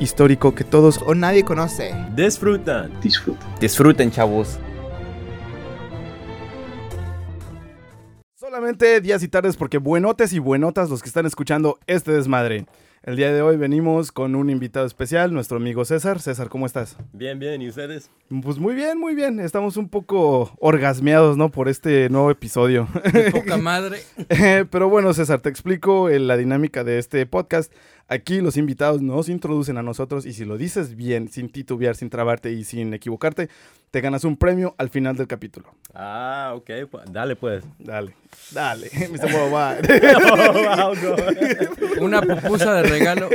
Histórico que todos O nadie conoce. disfrutan. Disfruta. Disfruten, chavos. solamente días y tardes porque buenotes y buenotas los que están escuchando este desmadre. El día de hoy venimos con un invitado especial, nuestro amigo César. César, ¿cómo estás? Bien, bien, ¿y ustedes? Pues muy bien, muy bien. Estamos un poco orgasmeados, ¿no? Por este nuevo episodio. De poca madre. Eh, Pero bueno, César, te explico eh, la dinámica de este podcast. Aquí los invitados nos introducen a nosotros y si lo dices bien, sin titubear, sin trabarte y sin equivocarte, te ganas un premio al final del capítulo. Ah, ok, dale pues. Dale, dale. Mr. Worldwide. Oh, wow, go. Una pupusa de regalo.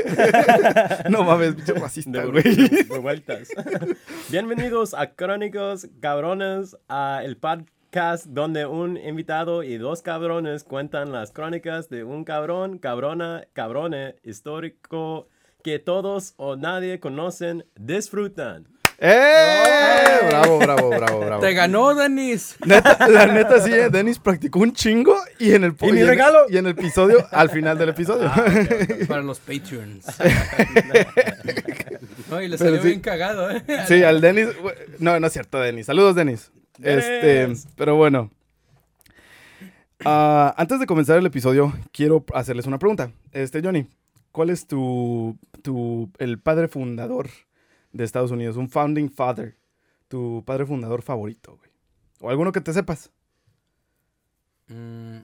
no mames, bicho racista, De, güey. de vueltas. Bienvenidos a Crónicos Cabrones, a el podcast donde un invitado y dos cabrones cuentan las crónicas de un cabrón, cabrona, cabrone histórico que todos o nadie conocen, disfrutan. ¡Eh! Bravo, bravo, bravo, bravo. Te ganó, Denis. Neta, la neta sí, eh, Dennis practicó un chingo y en el ¿Y mi en- regalo? y en el episodio, al final del episodio. Para los Patreons. No, y le salió sí. bien cagado, eh. Sí, al Denis. No, no es cierto, Denis. Saludos, Denis. Este, pero bueno. Ah, antes de comenzar el episodio, quiero hacerles una pregunta. Este, Johnny, ¿cuál es tu, tu, el padre fundador de Estados Unidos? Un founding father. Tu padre fundador favorito, güey. O alguno que te sepas. Mm,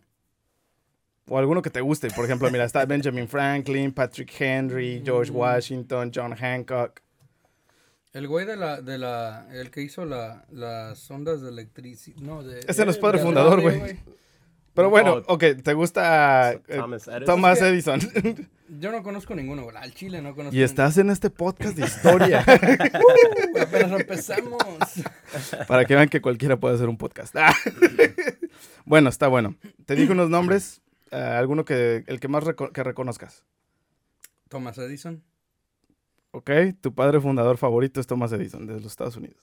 O alguno que te guste. Por ejemplo, mira, está Benjamin Franklin, Patrick Henry, George Washington, John Hancock. El güey de la, de la, el que hizo la, las ondas de electricidad. No, de. Ese no es padre fundador, güey. Pero bueno, Oh. ok, ¿te gusta eh, Thomas Edison. Thomas Edison? Yo no conozco ninguno, güey. Al chile no conozco. y estás en este podcast de historia. ninguno. Apenas empezamos. para que vean que cualquiera puede hacer un podcast. Ah. bueno, está bueno. Te dije unos nombres. eh, alguno que, el que más reco- que reconozcas. Thomas Edison. ¿Ok? Tu padre fundador favorito es Thomas Edison, de los Estados Unidos.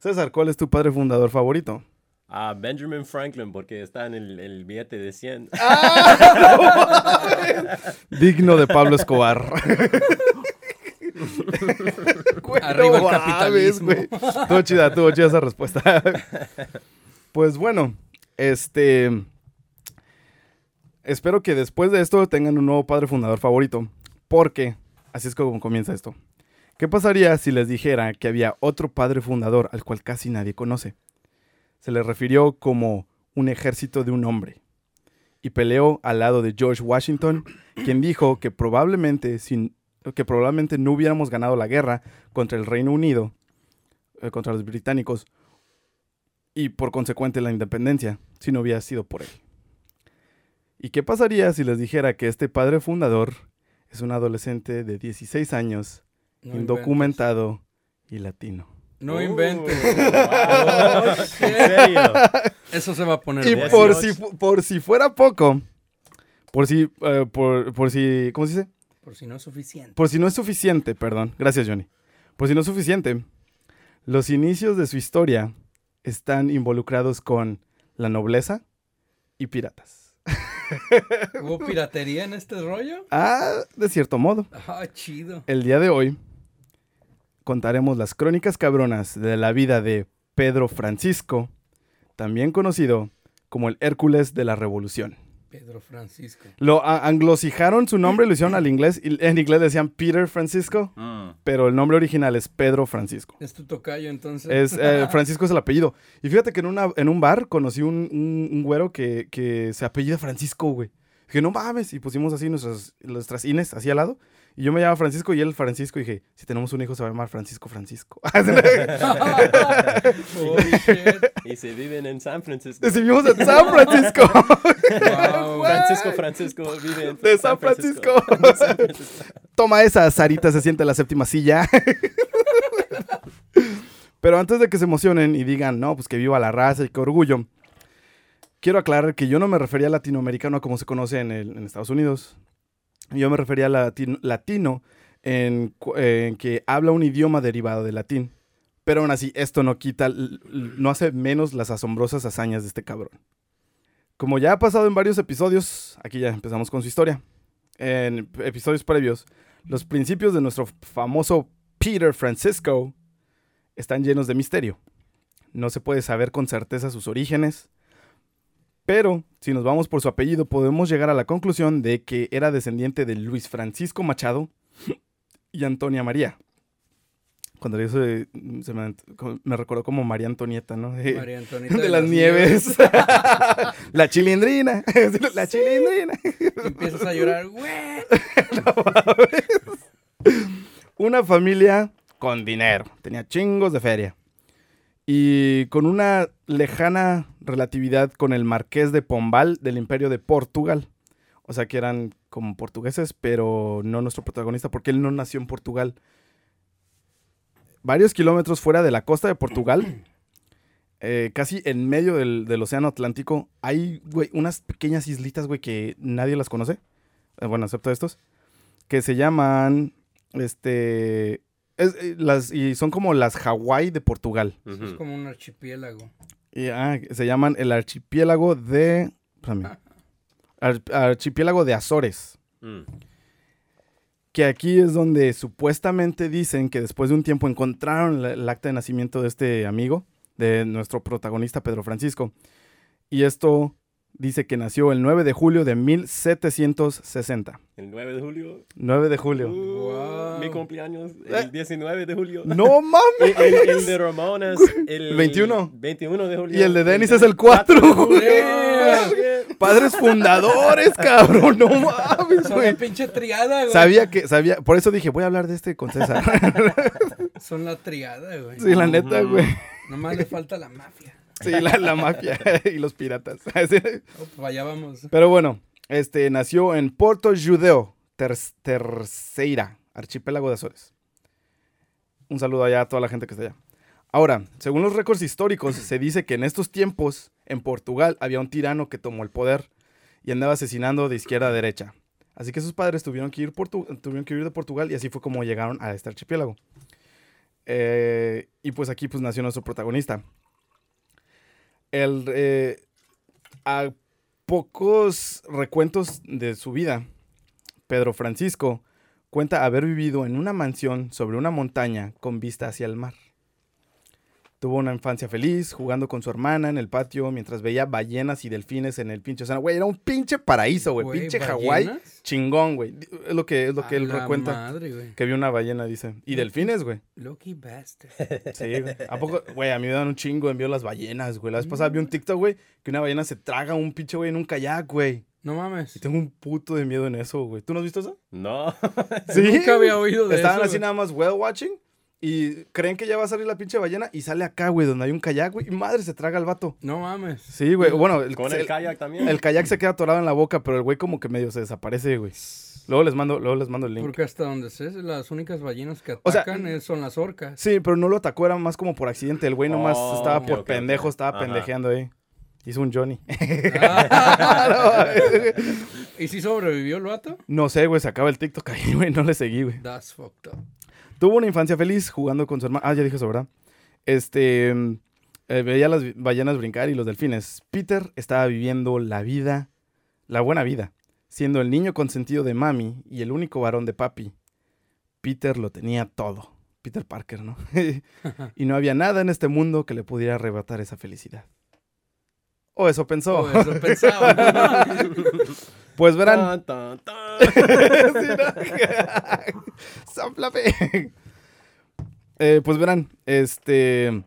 César, ¿cuál es tu padre fundador favorito? Ah, Benjamin Franklin, porque está en el, el billete de 100. Digno de Pablo Escobar. Arriba el capitalismo. Estuvo chida, estuvo chida esa respuesta. pues bueno, este. Espero que después de esto tengan un nuevo padre fundador favorito. Porque, así es como comienza esto. ¿Qué pasaría si les dijera que había otro padre fundador al cual casi nadie conoce? Se le refirió como un ejército de un hombre. Y peleó al lado de George Washington, quien dijo que probablemente, sin, que probablemente no hubiéramos ganado la guerra contra el Reino Unido, eh, contra los británicos, y por consecuente la independencia, si no hubiera sido por él. ¿Y qué pasaría si les dijera que este padre fundador es un adolescente de 16 años, No indocumentado y latino? inventes. No inventes. ¿En serio? Eso se va a poner Y por si, 18. fu- por si fuera poco, por si, eh, por, por si, ¿cómo se dice? Por si no es suficiente. Por si no es suficiente, perdón, gracias Johnny. Por si no es suficiente, los inicios de su historia están involucrados con la nobleza y piratas. ¿Hubo piratería en este rollo? Ah, de cierto modo. Ah, chido. El día de hoy contaremos las crónicas cabronas de la vida de Pedro Francisco, también conocido como el Hércules de la Revolución. Pedro Francisco. Lo anglosijaron su nombre, lo hicieron al inglés, y en inglés decían Peter Francisco, Mm. pero el nombre original es Pedro Francisco. Es tu tocayo, entonces. Es, eh, Francisco es el apellido. Y fíjate que en, una, en un bar conocí un, un, un güero que, que se apellida Francisco, güey. Dije, no mames. Y pusimos así nuestras, nuestras Ines así al lado. Y yo me llamaba Francisco y él Francisco. Y dije, si tenemos un hijo se va a llamar Francisco Francisco. Holy shit. Y se viven en San Francisco. Decidimos en San Francisco. Wow. Francisco Francisco vive en De San Francisco. San Francisco. Toma esa, Sarita se siente en la séptima silla. Pero antes de que se emocionen y digan, no, pues que viva la raza y qué orgullo, quiero aclarar que yo no me refería a latinoamericano como se conoce en, Estados Unidos. Yo me refería a latino, latino en, en que habla un idioma derivado del latín. Pero aún así, esto no quita, no hace menos las asombrosas hazañas de este cabrón. Como ya ha pasado en varios episodios, aquí ya empezamos con su historia. En episodios previos, los principios de nuestro famoso Peter Francisco están llenos de misterio. No se puede saber con certeza sus orígenes, pero si nos vamos por su apellido podemos llegar a la conclusión de que era descendiente de Luis Francisco Machado y Antonia María. Cuando yo se, se me, me recordó como María Antonieta, ¿no? De, María Antonieta de las nieves. la chilindrina. la chilindrina. Empiezas a llorar, güey. Una familia con dinero. Tenía chingos de feria. Y con una lejana relatividad con el marqués de Pombal del imperio de Portugal. O sea que eran como portugueses, pero no nuestro protagonista, porque él no nació en Portugal. Varios kilómetros fuera de la costa de Portugal, eh, casi en medio del, del océano Atlántico, hay, güey, unas pequeñas islitas, güey, que nadie las conoce. Eh, bueno, excepto estos. Que se llaman, este... es, eh, las, y son como las Hawái de Portugal. Es como un archipiélago. Y, ah, se llaman el archipiélago de... espérame. Ar- archipiélago de Azores. Mm. Que aquí es donde supuestamente dicen que después de un tiempo encontraron la- el acta de nacimiento de este amigo, de nuestro protagonista Pedro Francisco. Y esto dice que nació el 9 de julio de 1760. El 9 de julio. 9 de julio. Uh, Wow. Mi cumpleaños, Eh. el 19 de julio. ¡No mames! El, el- el de Ramón es el 21. 21 de julio. Y el de Dennis es el 4, de güey. julio. Padres fundadores, cabrón. No mames, Son güey. pinche triada, güey. Sabía que, sabía, por eso dije, voy a hablar de este con César. Son la triada, güey. sí, la neta, güey. Nomás le falta la mafia. Sí, la, la mafia y los piratas. Oh, allá vamos. Pero bueno, este nació en Porto Judeo, ter- Terceira, archipiélago de Azores. Un saludo allá a toda la gente que está allá. Ahora, según los récords históricos, se dice que en estos tiempos, en Portugal, había un tirano que tomó el poder y andaba asesinando de izquierda a derecha. Así que sus padres tuvieron que ir, portu- tuvieron que huir de Portugal y así fue como llegaron a este archipiélago. Eh, y pues aquí pues nació nuestro protagonista. El, eh, a pocos recuentos de su vida, Pedro Francisco cuenta haber vivido en una mansión sobre una montaña con vista hacia el mar. Tuvo una infancia feliz, jugando con su hermana en el patio mientras veía ballenas y delfines en el pinche océano. Güey, era un pinche paraíso, güey. Pinche Hawái. Chingón, güey. Es lo que, es lo que A él recuenta. madre. Que vio una ballena, dice. Y delfines, güey. Lucky bastard. Sí, güey. ¿A poco? Güey, a mí me dan un chingo envío las ballenas, güey. La vez pasada vi un TikTok, güey, que una ballena se traga a un pinche güey en un kayak, güey. No mames. Y tengo un puto de miedo en eso, güey. ¿Tú no has visto eso? No. Nunca había oído de Estaban eso, así güey. nada más whale watching y creen que ya va a salir la pinche ballena y sale acá, güey, donde hay un kayak, güey. Y madre, se traga el vato. No mames. Sí, güey. Bueno, el, Con el- el kayak también. el kayak se queda atorado en la boca, pero el güey como que medio se desaparece, güey. Luego les mando, luego les mando el link. Porque hasta donde sé, las únicas ballenas que O sea, atacan son las orcas. Sí, pero no lo atacó, era más como por accidente. El güey nomás Oh, estaba por pendejo, estaba Ajá. pendejeando ahí. Hizo un Johnny. ¿Y si sobrevivió el vato? no sé, güey, se acaba el TikTok ahí, güey. No le seguí, güey. That's fucked up. Tuvo una infancia feliz jugando con su hermano. Ah, ya dije eso, ¿verdad? Este. eh, veía las ballenas brincar y los delfines. Peter estaba viviendo la vida, la buena vida, siendo el niño consentido de mami y el único varón de papi. Peter lo tenía todo. Peter Parker, ¿no? y no había nada en este mundo que le pudiera arrebatar esa felicidad. O eso pensó. Oh, eso pensaba. Pues verán. Eh, pues verán, este.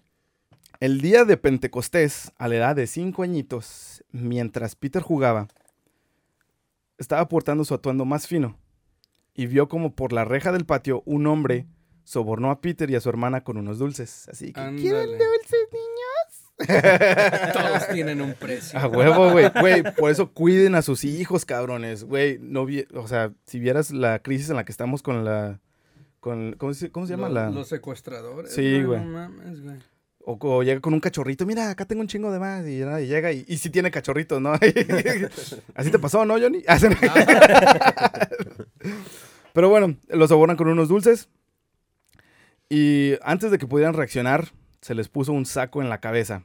El día de Pentecostés, a la edad de cinco añitos, mientras Peter jugaba, estaba portando su atuendo más fino y vio como por la reja del patio un hombre sobornó a Peter y a su hermana con unos dulces. Así que, ¿quieren dulces, niños? Todos tienen un precio. A huevo, güey. Güey, por eso cuiden a sus hijos, cabrones. Güey, no vi, o sea, si vieras la crisis en la que estamos con la con ¿cómo se, cómo se llama Lo- la? Los secuestradores. Sí, güey. No mames, güey. O, o llega con un cachorrito, mira, acá tengo un chingo de más. Y, y llega y, y sí tiene cachorritos, ¿no? Así te pasó, ¿no, Johnny? Pero bueno, los sobornan con unos dulces. Y antes de que pudieran reaccionar, se les puso un saco en la cabeza.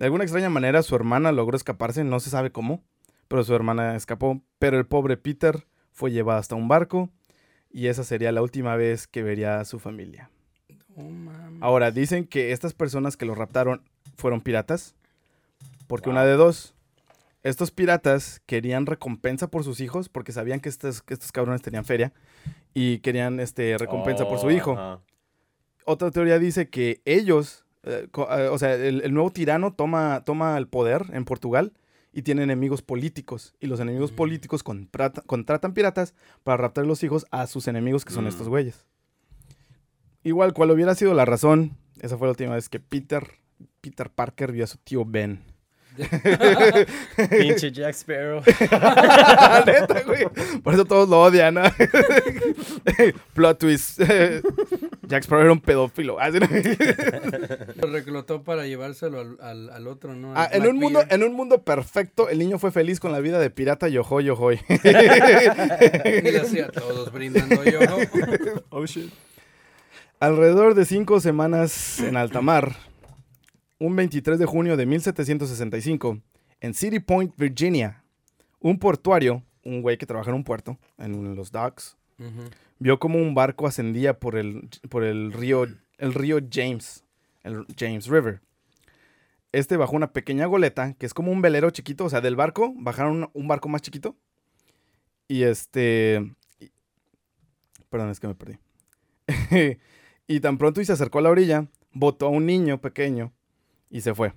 De alguna extraña manera, su hermana logró escaparse, no se sabe cómo, pero su hermana escapó. Pero el pobre Peter fue llevado hasta un barco y esa sería la última vez que vería a su familia. Ahora, dicen que estas personas que lo raptaron fueron piratas. Porque una de dos. Estos piratas querían recompensa por sus hijos porque sabían que estos, que estos cabrones tenían feria y querían este, recompensa por su Oh, hijo. Otra teoría dice que ellos, eh, eh, o sea, el, el nuevo tirano toma, toma el poder en Portugal y tiene enemigos políticos. Y los enemigos Mm. políticos contrata- contratan piratas para raptar los hijos a sus enemigos, que son Mm. estos güeyes. Igual, cual hubiera sido la razón, esa fue la última vez que Peter, Peter Parker vio a su tío Ben. Pinche Jack Sparrow. Neta, güey. Por eso todos lo odian, ¿no? Plot twist. Jack Sparrow era un pedófilo. Ah. Lo reclutó para llevárselo al, al, al otro, ¿no? Al Ah, en, un mundo, en un mundo perfecto, el niño fue feliz con la vida de pirata yohoy yohoy. Y así a todos brindando yo. Oh shit. Alrededor de cinco semanas en alta mar, un 23 de junio de 1765, en City Point, Virginia, un portuario, un güey que trabaja en un puerto, en los docks, vio como un barco ascendía por el, por el río, el río James, el James River. Este bajó una pequeña goleta, que es como un velero chiquito, o sea, del barco, bajaron un, un barco más chiquito. Y este... y- perdón, es que me perdí. y tan pronto y se acercó a la orilla, botó a un niño pequeño y se fue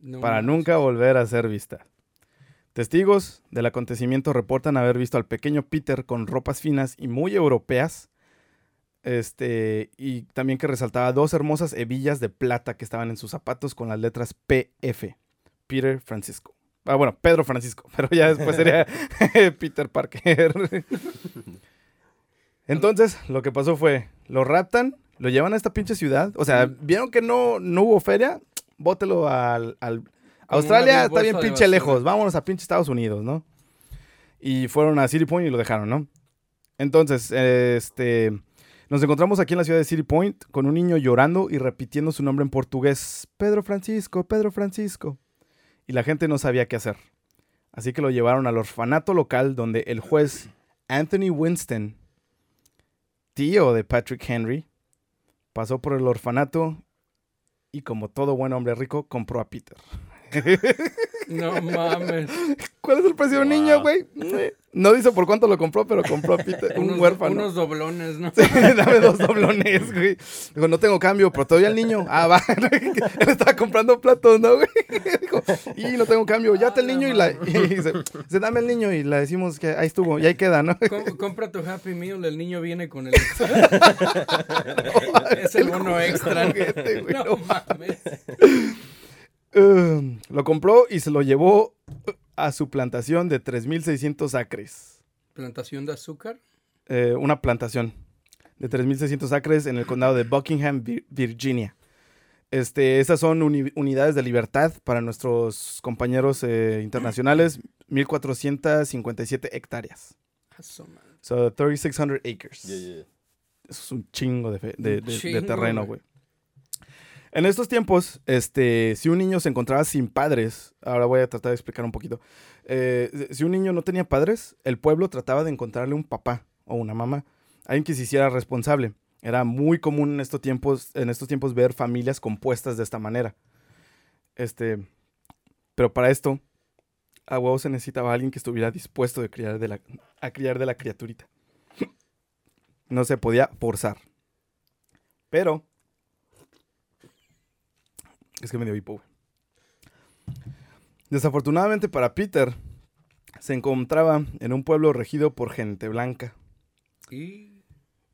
No para manches. nunca volver a ser vista. Testigos del acontecimiento reportan haber visto al pequeño Peter con ropas finas y muy europeas. Este, y también que resaltaba dos hermosas hebillas de plata que estaban en sus zapatos con las letras PF. Peter Francisco. Ah, bueno, Pedro Francisco, pero ya después sería Peter Parker. Entonces, lo que pasó fue, lo raptan, lo llevan a esta pinche ciudad. O sea, vieron que no, no hubo feria, bótelo al... al- Australia está bien pinche lejos, vámonos a pinche Estados Unidos, ¿no? Y fueron a City Point y lo dejaron, ¿no? Entonces, este... Nos encontramos aquí en la ciudad de City Point con un niño llorando y repitiendo su nombre en portugués. Pedro Francisco, Pedro Francisco. Y la gente no sabía qué hacer. Así que lo llevaron al orfanato local donde el juez Anthony Winston, tío de Patrick Henry, pasó por el orfanato y como todo buen hombre rico, compró a Peter. No mames. ¿Cuál es el precio de un niño, güey? No dice por cuánto lo compró, pero compró a Peter, un unos, huérfano. Unos doblones, ¿no? Dame dos doblones, güey. Dijo, no tengo cambio, pero todavía el niño. Ah, va. Él estaba comprando platos, ¿no, güey? Dijo, y no tengo cambio. Ya está el niño y la. Y dice, dice, dame el niño y le decimos que ahí estuvo y ahí queda, ¿no? Com- compra tu Happy Meal, el niño viene con el... es el bono extra. juguete, güey, no no mames. Um, lo compró y se lo llevó a su plantación de 3.600 acres. ¿Plantación de azúcar? Eh, una plantación de 3.600 acres en el condado de Buckingham, Vir- Virginia. Este, estas son uni- unidades de libertad para nuestros compañeros eh, internacionales, 1.457 hectáreas. So, 3,600 acres. Yeah, yeah. Eso es un chingo de, fe- de- chingo, terreno, güey. En estos tiempos, este, si un niño se encontraba sin padres, ahora voy a tratar de explicar un poquito. Eh, si un niño no tenía padres, el pueblo trataba de encontrarle un papá o una mamá, alguien que se hiciera responsable. Era muy común en estos tiempos, en estos tiempos ver familias compuestas de esta manera. Este, pero para esto, a huevo se necesitaba alguien que estuviera dispuesto de criar de la, a criar de la criaturita. No se podía forzar. Pero. Es que me dio hipo, güey. Desafortunadamente para Peter, se encontraba en un pueblo regido por gente blanca. Y...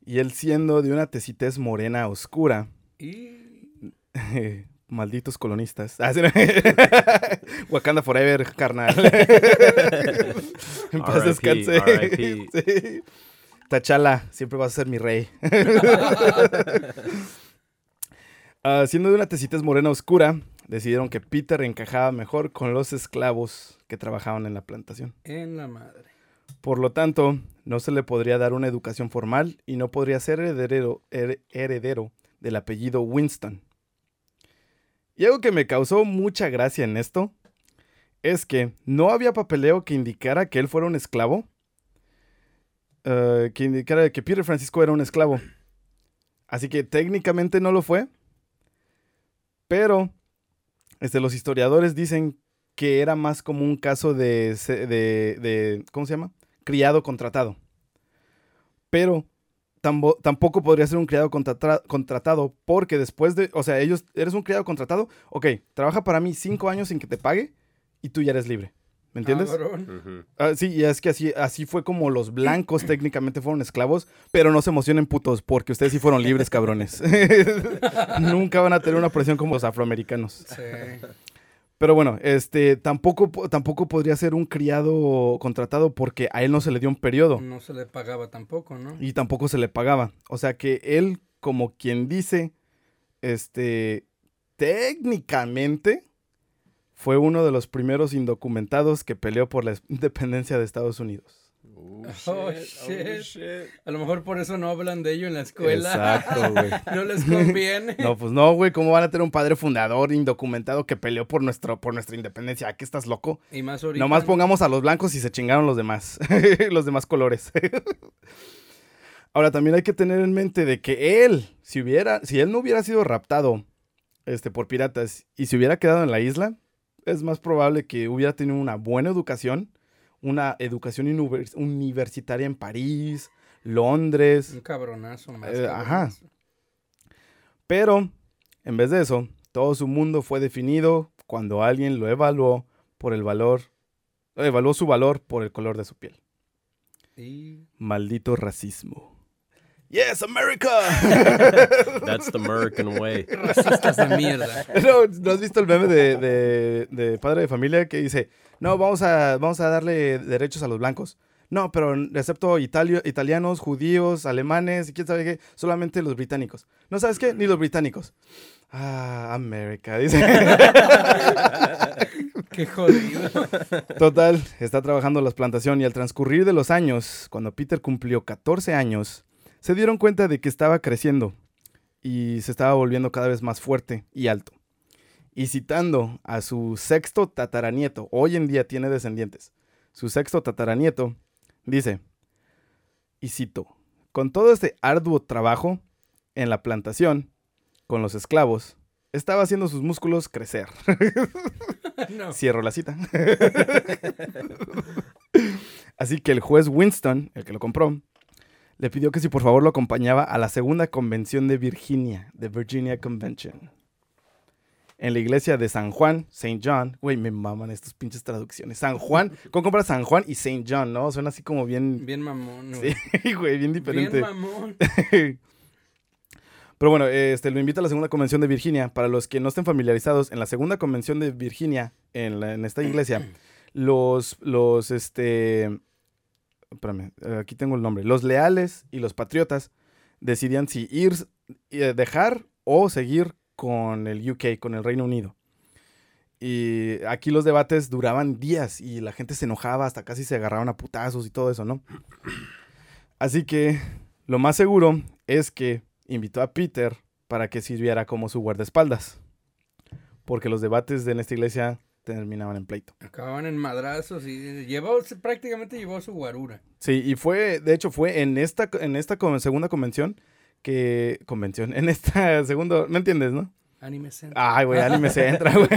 Y él siendo de una tesitez morena oscura, Y... malditos colonistas. Ah, sí, no. Wakanda Forever, carnal. en paz descanse. Sí. Tachala, siempre vas a ser mi rey. Siendo de una tesitas morena oscura, decidieron que Peter encajaba mejor con los esclavos que trabajaban en la plantación. En la madre. Por lo tanto, no se le podría dar una educación formal y no podría ser heredero, her- heredero del apellido Winston. Y algo que me causó mucha gracia en esto es que no había papeleo que indicara que él fuera un esclavo, eh, que indicara que Peter Francisco era un esclavo. Así que técnicamente no lo fue, pero este, los historiadores dicen que era más como un caso de, de, de- ¿cómo se llama? Criado contratado. Pero tampoco podría ser un criado contratado porque después de, o sea, ellos, eres un criado contratado, ok, trabaja para mí cinco años sin que te pague y tú ya eres libre. ¿Me entiendes? Ah, sí, y es que así, así fue como los blancos técnicamente fueron esclavos, pero no se emocionen putos, porque ustedes sí fueron libres, cabrones. Nunca van a tener una presión como los afroamericanos. Sí. Pero bueno, este tampoco, po- tampoco podría ser un criado contratado porque a él no se le dio un periodo No se le pagaba tampoco, ¿no? y tampoco se le pagaba. O sea que él, como quien dice, este, técnicamente fue uno de los primeros indocumentados que peleó por la independencia de Estados Unidos. Oh, Oh, shit. Oh, shit. A lo mejor por eso no hablan de ello en la escuela. Exacto, güey. no les conviene. No, pues no, güey, ¿cómo van a tener un padre fundador indocumentado que peleó por, nuestro, por nuestra independencia? ¿A qué estás loco? Y más ahorita. Nomás pongamos a los blancos y se chingaron los demás, los demás colores. Ahora, también hay que tener en mente de que él, si hubiera, si él no hubiera sido raptado este, por piratas y se hubiera quedado en la isla, es más probable que hubiera tenido una buena educación, una educación univers- universitaria en París, Londres, Un cabronazo más. Eh, ajá. Pero, en vez de eso, todo su mundo fue definido cuando alguien lo evaluó por el valor, evaluó su valor por el color de su piel. Y Maldito racismo. Yes, America. That's the American way. racistas de mierda. ¿No, ¿no has visto el meme de, de- de padre de familia que dice, no, vamos a, vamos a darle derechos a los blancos? No, pero excepto italio- italianos, judíos, alemanes y quién sabe qué, solamente los británicos. ¿No sabes qué? Ni los británicos. Ah, América, dice. Qué jodido. Total, está trabajando en la plantación y al transcurrir de los años, cuando Peter cumplió 14 años, se dieron cuenta de que estaba creciendo y se estaba volviendo cada vez más fuerte y alto. Y citando a su sexto tataranieto, hoy en día tiene descendientes, su sexto tataranieto, dice, y cito, con todo este arduo trabajo en la plantación, con los esclavos, estaba haciendo sus músculos crecer. No. Cierro la cita. Así que el juez Winston, el que lo compró, le pidió que si por favor lo acompañaba a la segunda convención de Virginia, de Virginia Convention. En la iglesia de San Juan, Saint John. Güey, me maman estas pinches traducciones. San Juan, ¿cómo compras San Juan y Saint John, no? Suena así como bien. Bien mamón. Sí, güey. güey, bien diferente. Bien mamón. Pero bueno, este, lo invito a la segunda convención de Virginia. Para los que no estén familiarizados, en la segunda convención de Virginia, en, la- en esta iglesia, los, los, este, espérame, eh, aquí tengo el nombre, los leales y los patriotas decidían si ir, eh, dejar o seguir con el UK, con el Reino Unido. Y aquí los debates duraban días y la gente se enojaba, hasta casi se agarraban a putazos y todo eso, ¿no? Así que lo más seguro es que invitó a Peter para que sirviera como su guardaespaldas. Porque los debates de en esta iglesia terminaban en pleito. Acababan en madrazos y llevó, prácticamente llevó su guarura. Sí, y fue, de hecho, fue en esta, en esta segunda convención que. Convención, en esta segunda. ¿Me entiendes, no? Anime Center. Ay, güey, anime se entra, güey.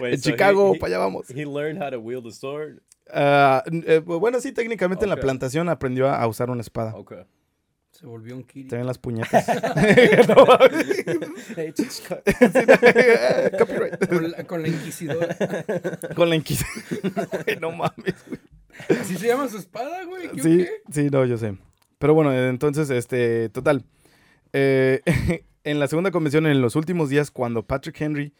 Wait, en so Chicago, he- para allá vamos. He learned how to wield a sword. Ah, eh, bueno, sí, técnicamente en la plantación aprendió a, a usar una espada. Okay. Se volvió un Kiri. También las puñetas. Copyright. Con la, con la inquisidora. Con la inquisición. no mames. Así se llama su espada, güey. ¿Qué Sí, qué? sí, no, yo sé. Pero bueno, entonces, este, total. Eh, en la segunda convención, en los últimos días, cuando Patrick Henry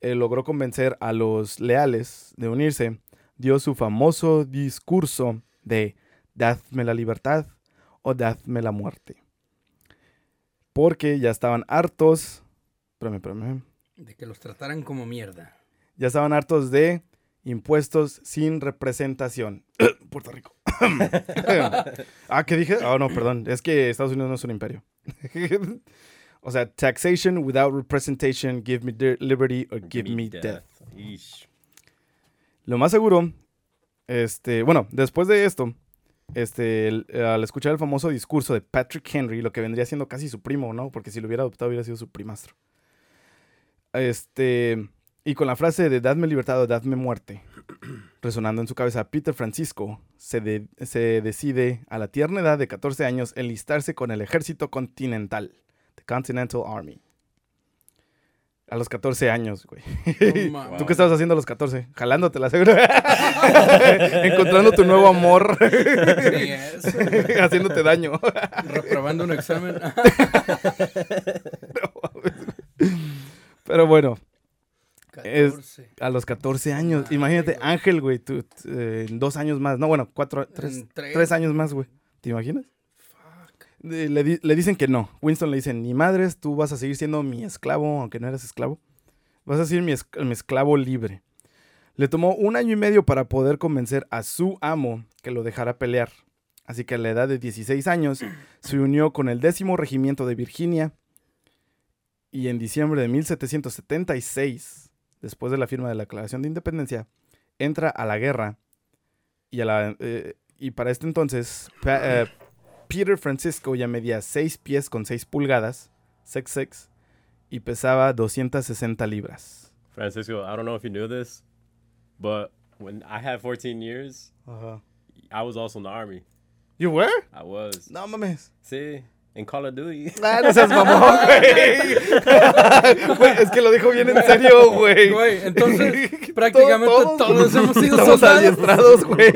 eh, logró convencer a los leales de unirse, dio su famoso discurso de Dadme la libertad, o dadme la muerte. Porque ya estaban hartos. Espérame, espérame. De que los trataran como mierda. Ya estaban hartos de impuestos sin representación. Puerto Rico. ah, ¿qué dije? Oh, no, perdón. Es que Estados Unidos no es un imperio. o sea, taxation without representation, give me liberty or give, me death. Yeesh. Lo más seguro, este, bueno, después de esto, este, al escuchar el famoso discurso de Patrick Henry, lo que vendría siendo casi su primo, ¿no? Porque si lo hubiera adoptado hubiera sido su primastro. Este, y con la frase de dadme libertad o dadme muerte, resonando en su cabeza, Peter Francisco se, se decide a la tierna edad de 14 años enlistarse con el ejército continental, the Continental Army. A los 14 años, güey. No. ¿Tú qué estabas haciendo a los 14? Jalándotela, seguro. Encontrando tu nuevo amor. Haciéndote daño. Reprobando un examen. Pero bueno, Es- 14. a los 14 años. Imagínate, güey. Ángel, güey, tú, eh, dos años más. No, bueno, cuatro, tres. tres años más, güey. ¿Te imaginas? Le, le dicen que no. Winston le dice, ni madres, tú vas a seguir siendo mi esclavo, aunque no eres esclavo. Vas a ser mi, esc- mi esclavo libre. Le tomó un año y medio para poder convencer a su amo que lo dejara pelear. Así que a la edad de 16 años se unió con el décimo regimiento de Virginia y en diciembre de 1776, después de la firma de la Declaración de Independencia, entra a la guerra y, eh, para este entonces eh, Peter Francisco ya medía 6 pies con 6 pulgadas, 6'6", y pesaba 260 libras. Francisco, I don't know if you knew this, but when I had 14 years, I was also in the army. ¿You were? I was. No mames. Sí, in Call of Duty. Ah, no seas mamón, güey. Güey, es que lo dijo bien en serio, güey. Güey, entonces prácticamente Todos- todos hemos sido Estamos soldados. adiestrados, güey.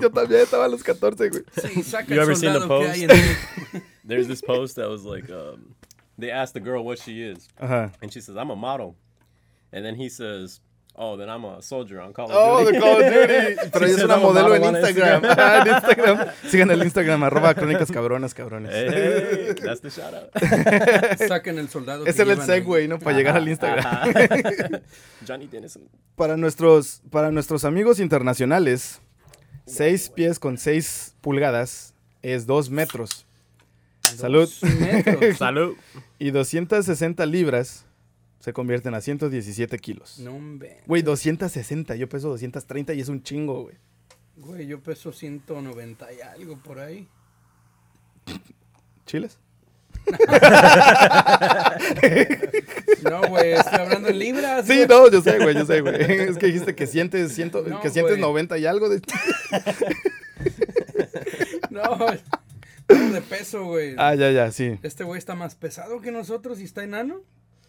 Yo también estaba a los 14, güey. Sí, saca You el ever seen the post? en. There's this post that was like, um, they asked the girl what she is, Ajá. and she says, I'm a model. And then he says, Oh, then I'm a soldier on Call of Oh, Duty. de Call of Duty. Pero ella es una modelo en Instagram. Ajá, en Instagram. Sigan el Instagram, arroba crónicas cabronas, cabrones. Hey, hey, that's the shout out. Saquen el soldado. Es que el segue, ¿no? Para llegar al Instagram. Ajá. Johnny Dennison. Para nuestros, para nuestros amigos internacionales, 6 pies con 6 pulgadas es 2 metros. Salud. Dos metros. Salud. Y 260 libras se convierten a 117 kilos. No, hombre. Güey, 260. Yo peso 230 y es un chingo, güey. Güey, yo peso 190 y algo por ahí. ¿Chiles? No, güey, estoy hablando en libras. Sí, no, yo sé, güey, yo sé, güey. Es que dijiste que sientes, ciento, No, que sientes güey. 90 y algo de... No, no, de peso, güey. Ah, ya, ya, sí. Este güey está más pesado que nosotros y está enano.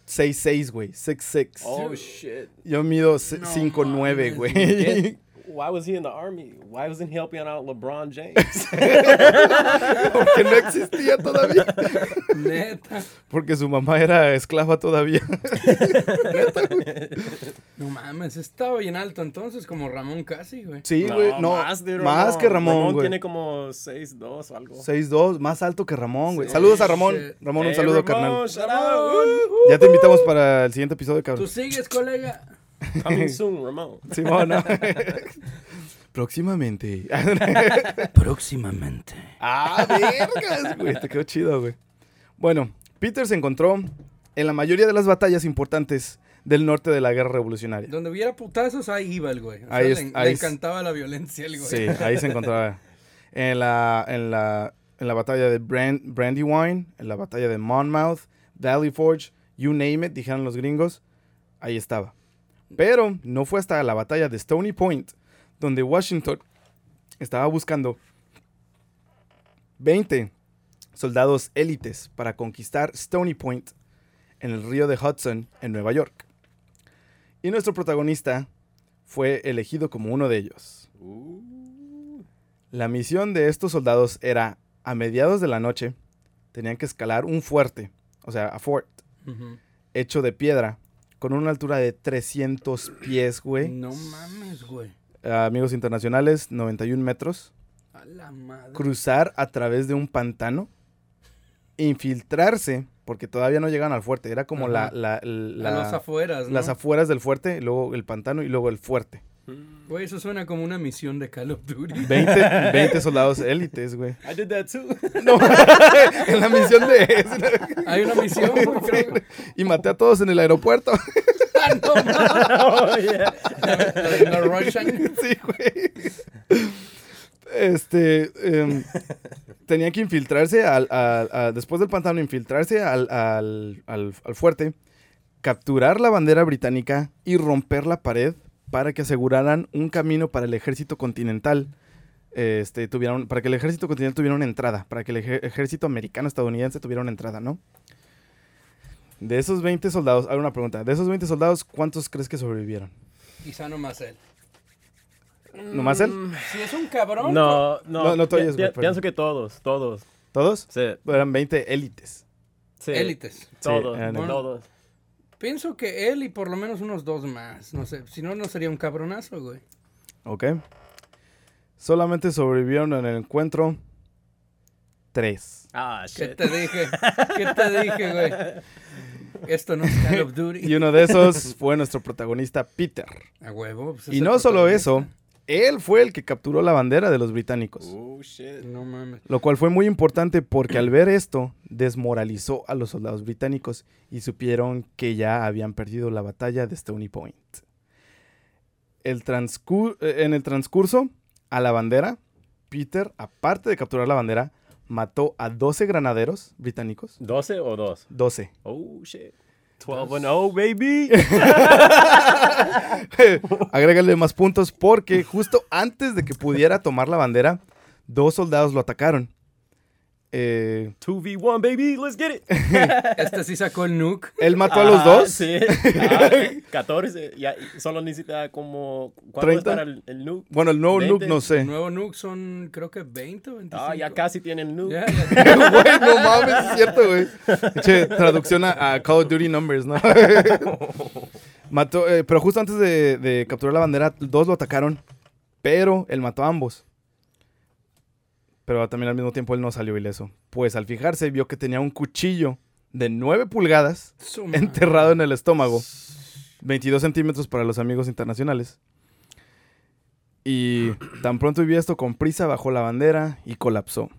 6'6", güey. 6'6". Oh, shit. Yo mido No 5'9", mames, güey. Why was he in the army? Why wasn't he helping out LeBron James? Porque no existía todavía. Neta. Porque su mamá era esclava todavía. No mames, estaba bien alto entonces, como Ramón casi, güey. Sí, güey. No, más, de más que Ramón, güey. tiene como 6'2 o algo. 6'2", más alto que Ramón, güey. Saludos a Ramón. shit. Ramón, un Hey, saludo, Ramón, carnal. shout out. Ya te invitamos para el siguiente episodio, Tú cabrón. sigues, colega. Coming soon, Ramón. Próximamente. Próximamente. ah, vergas, güey. Te quedó chido, güey. Bueno, Peter se encontró en la mayoría de las batallas importantes del norte de la guerra revolucionaria. Donde hubiera putazos, ahí iba el güey. O sea, Ahí le, es- le ahí es- encantaba la violencia al güey. Sí, ahí se encontraba. En la, en la, en la batalla de Brand, Brandywine, en la batalla de Monmouth, Valley Forge, you name it, dijeron los gringos, ahí estaba. Pero no fue hasta la batalla de Stony Point, donde Washington estaba buscando 20 soldados élites para conquistar Stony Point en el río de Hudson, en Nueva York. Y nuestro protagonista fue elegido como uno de ellos. La misión de estos soldados era, a mediados de la noche, tenían que escalar un fuerte, o sea, a fort, hecho de piedra, con una altura de 300 pies, güey. No mames, güey. Amigos internacionales, 91 metros. A la madre. cruzar a través de un pantano, infiltrarse, porque todavía no llegan al fuerte, era como la, la- a la- los afueras, ¿no? las afueras del fuerte, luego el pantano y luego el fuerte. Güey, eso suena como una misión de Call of Duty. 20, 20 soldados élites, güey. I did that too. No, en la misión de... Hay una misión, güey, creo. Y maté a todos en el aeropuerto. Ah, no, mames. oh, yeah. No Russian. Sí, güey. Este, em, tenían que infiltrarse al, al- a- después del pantano, infiltrarse al, al- al- al fuerte, capturar la bandera británica y romper la pared para que aseguraran un camino para el ejército continental. Este, tuvieron, para que el ejército continental tuviera una entrada, para que el ejército americano estadounidense tuviera una entrada, ¿no? De esos 20 soldados, hay una pregunta, de esos 20 soldados, ¿cuántos crees que sobrevivieron? Quizá nomás él. ¿Nomás él? Si es un cabrón. No, no. No, oyes, güey. Pienso que todos, todos. ¿Todos? Sí, Eran 20 élites. sí. Élites. Todos, todos. Pienso que él y por lo menos unos dos más. No sé. Si no, no sería un cabronazo, güey. Ok. Solamente sobrevivieron en el encuentro tres. Ah, ¿Qué shit. te dije? ¿Qué te dije, güey? Esto no es Call of Duty. Y uno de esos fue nuestro protagonista Peter. A huevo. pues, es Y no solo eso. Él fue el que capturó la bandera de los británicos. Oh, shit. No mames. Lo cual fue muy importante porque al ver esto desmoralizó a los soldados británicos y supieron que ya habían perdido la batalla de Stony Point. El eh, en el transcurso a la bandera, Peter, aparte de capturar la bandera, mató a 12 granaderos británicos. ¿12 o 2? 12. Oh, shit. 12 and 0, baby. Agrégale más puntos porque justo antes de que pudiera tomar la bandera, dos soldados lo atacaron. Eh, 2v1, baby. Let's get it. Este sí sacó el nuke. él mató a los Ah, dos. Sí. Ah, 14. Ya, solo necesita como. ¿Cuánto es 30? para el, el nuke? Bueno, el nuevo 20. nuke no El sé. nuevo nuke son, creo que 20 o 25. Ah, ya casi tiene el nuke. Güey, no mames, es cierto, güey. Che, traducción a, a Call of Duty Numbers, ¿no? mató, eh, pero justo antes de, de capturar la bandera, dos lo atacaron, pero él mató a ambos. Pero también al mismo tiempo él no salió ileso. Pues al fijarse vio que tenía un cuchillo de 9 pulgadas enterrado en el estómago. 22 centímetros para los amigos internacionales. Y tan pronto vio esto con prisa, bajó la bandera y colapsó.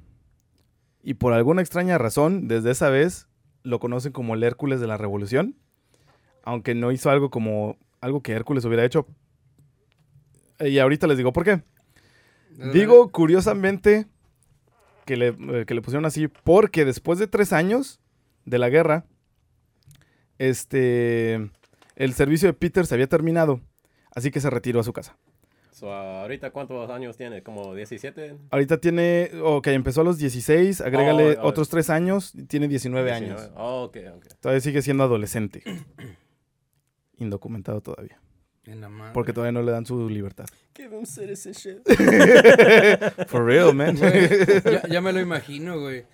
Y por alguna extraña razón, desde esa vez lo conocen como el Hércules de la Revolución. Aunque no hizo algo como algo que Hércules hubiera hecho. Y ahorita les digo por qué. Digo curiosamente que le, eh, que le pusieron así porque después de tres años de la guerra, este, el servicio de Peter se había terminado, así que se retiró a su casa. So, ahorita, ¿cuántos años tiene? ¿Como 17? Ahorita tiene, ok, empezó a los 16, agrégale Oh, oh. otros tres años, y tiene 19 años. 19. Oh, ok, ok. Todavía sigue siendo adolescente. Indocumentado todavía, En la madre. porque todavía no le dan su libertad. Give him citizenship. For real, man. Güey, ya, ya me lo imagino, güey.